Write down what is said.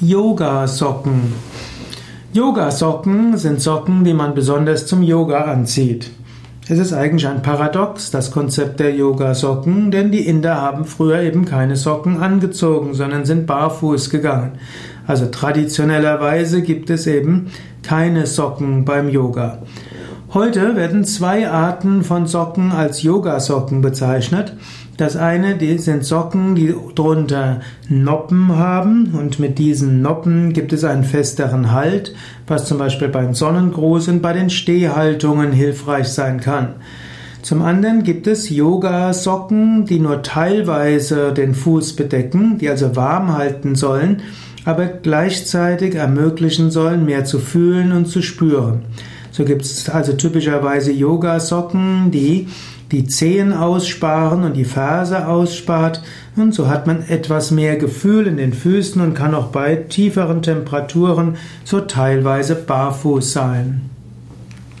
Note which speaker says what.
Speaker 1: Yoga-Socken. Yoga-Socken sind Socken, die man besonders zum Yoga anzieht. Es ist eigentlich ein Paradox, das Konzept der Yoga-Socken, denn die Inder haben früher eben keine Socken angezogen, sondern sind barfuß gegangen. Also traditionellerweise gibt es eben keine Socken beim Yoga. Heute werden zwei Arten von Socken als Yoga-Socken bezeichnet. Das eine, die sind Socken, die drunter Noppen haben und mit diesen Noppen gibt es einen festeren Halt, was zum Beispiel beim Sonnengruß und bei den Stehhaltungen hilfreich sein kann. Zum anderen gibt es Yoga-Socken, die nur teilweise den Fuß bedecken, die also warm halten sollen, aber gleichzeitig ermöglichen sollen, mehr zu fühlen und zu spüren. So gibt es also typischerweise Yoga-Socken, die die Zehen aussparen und die Ferse ausspart. Und so hat man etwas mehr Gefühl in den Füßen und kann auch bei tieferen Temperaturen so teilweise barfuß sein.